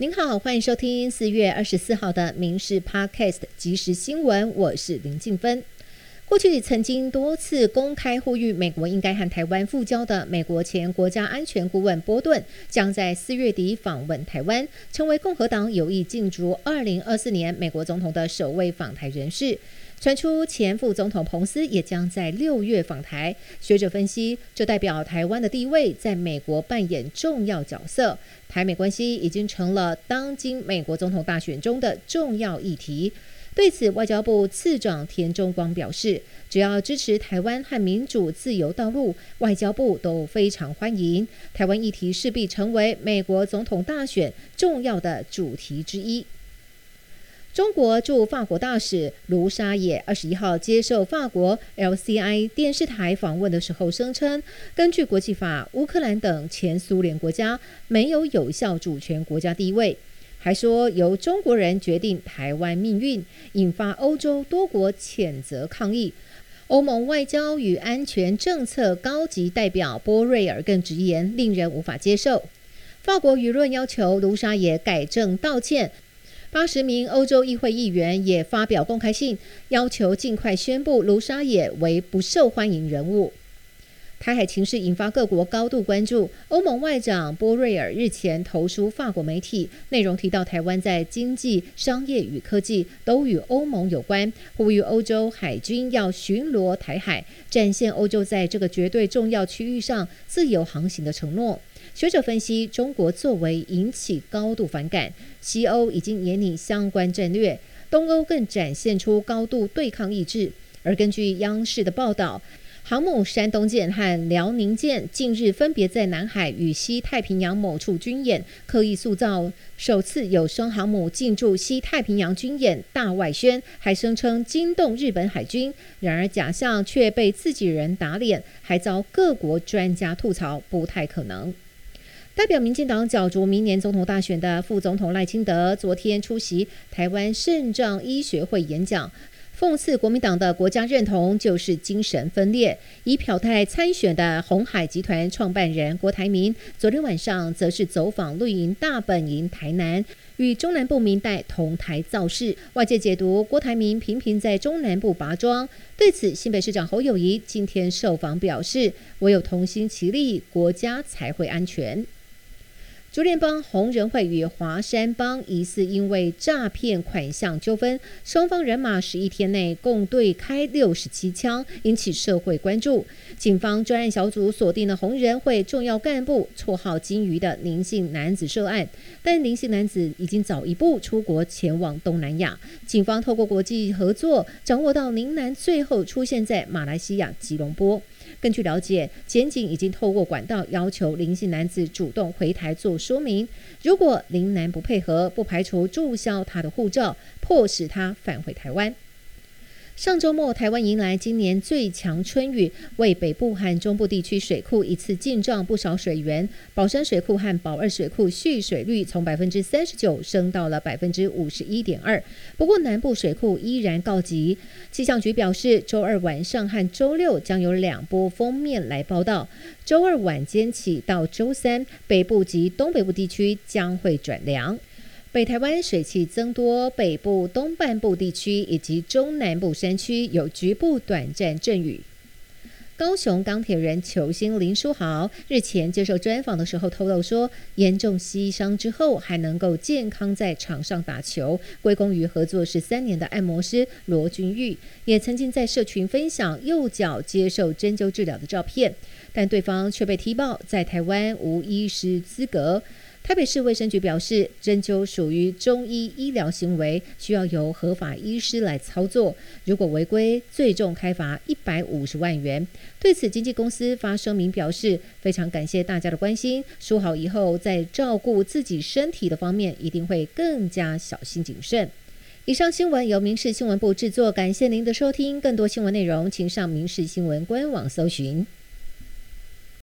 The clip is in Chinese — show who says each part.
Speaker 1: 您好，欢迎收听四月二十四号的《民事 Podcast》即时新闻，我是林静芬。过去曾经多次公开呼吁美国应该和台湾复交的美国前国家安全顾问波顿，将在四月底访问台湾，成为共和党有意竞逐二零二四年美国总统的首位访台人士。传出前副总统彭斯也将在六月访台，学者分析，这代表台湾的地位在美国扮演重要角色，台美关系已经成了当今美国总统大选中的重要议题。对此，外交部次长田中光表示，只要支持台湾和民主自由道路，外交部都非常欢迎。台湾议题势必成为美国总统大选重要的主题之一。中国驻法国大使卢沙野二十一号接受法国 LCI 电视台访问的时候声称，根据国际法，乌克兰等前苏联国家没有有效主权国家地位，还说由中国人决定台湾命运，引发欧洲多国谴责抗议。欧盟外交与安全政策高级代表波瑞尔更直言，令人无法接受。法国舆论要求卢沙野改正道歉。八十名欧洲议会议员也发表公开信，要求尽快宣布卢沙野为不受欢迎人物。台海情势引发各国高度关注。欧盟外长波瑞尔日前投书法国媒体，内容提到台湾在经济、商业与科技都与欧盟有关，呼吁欧洲海军要巡逻台海，展现欧洲在这个绝对重要区域上自由航行的承诺。学者分析，中国作为引起高度反感，西欧已经拟相关战略，东欧更展现出高度对抗意志。而根据央视的报道，航母山东舰和辽宁舰近日分别在南海与西太平洋某处军演，刻意塑造首次有双航母进驻西太平洋军演大外宣，还声称惊动日本海军。然而假象却被自己人打脸，还遭各国专家吐槽，不太可能。代表民进党角逐明年总统大选的副总统赖清德，昨天出席台湾肾脏医学会演讲，讽刺国民党的国家认同就是精神分裂。以表态参选的红海集团创办人郭台铭，昨天晚上则是走访绿营大本营台南，与中南部民代同台造势。外界解读郭台铭频频在中南部拔庄，对此新北市长侯友谊今天受访表示，唯有同心齐力，国家才会安全。竹联帮红人会与华山帮疑似因为诈骗款项纠纷，双方人马十一天内共对开六十七枪，引起社会关注。警方专案小组锁定了红人会重要干部，绰号“金鱼”的林姓男子涉案，但林姓男子已经早一步出国前往东南亚。警方透过国际合作，掌握到林男最后出现在马来西亚吉隆坡。根据了解，检警已经透过管道要求林姓男子主动回台做说明。如果林男不配合，不排除注销他的护照，迫使他返回台湾。上周末，台湾迎来今年最强春雨，为北部和中部地区水库一次进账不少水源。宝山水库和宝二水库蓄水率从百分之三十九升到了百分之五十一点二。不过，南部水库依然告急。气象局表示，周二晚上和周六将有两波封面来报道。周二晚间起到周三，北部及东北部地区将会转凉。北台湾水汽增多，北部东半部地区以及中南部山区有局部短暂阵雨。高雄钢铁人球星林书豪日前接受专访的时候透露说，严重膝伤之后还能够健康在场上打球，归功于合作十三年的按摩师罗君玉。也曾经在社群分享右脚接受针灸治疗的照片，但对方却被踢爆在台湾无医师资格。台北市卫生局表示，针灸属于中医医疗行为，需要由合法医师来操作。如果违规，最重开罚一百五十万元。对此，经纪公司发声明表示，非常感谢大家的关心，说好以后在照顾自己身体的方面，一定会更加小心谨慎。以上新闻由民事新闻部制作，感谢您的收听。更多新闻内容，请上民事新闻官网搜寻。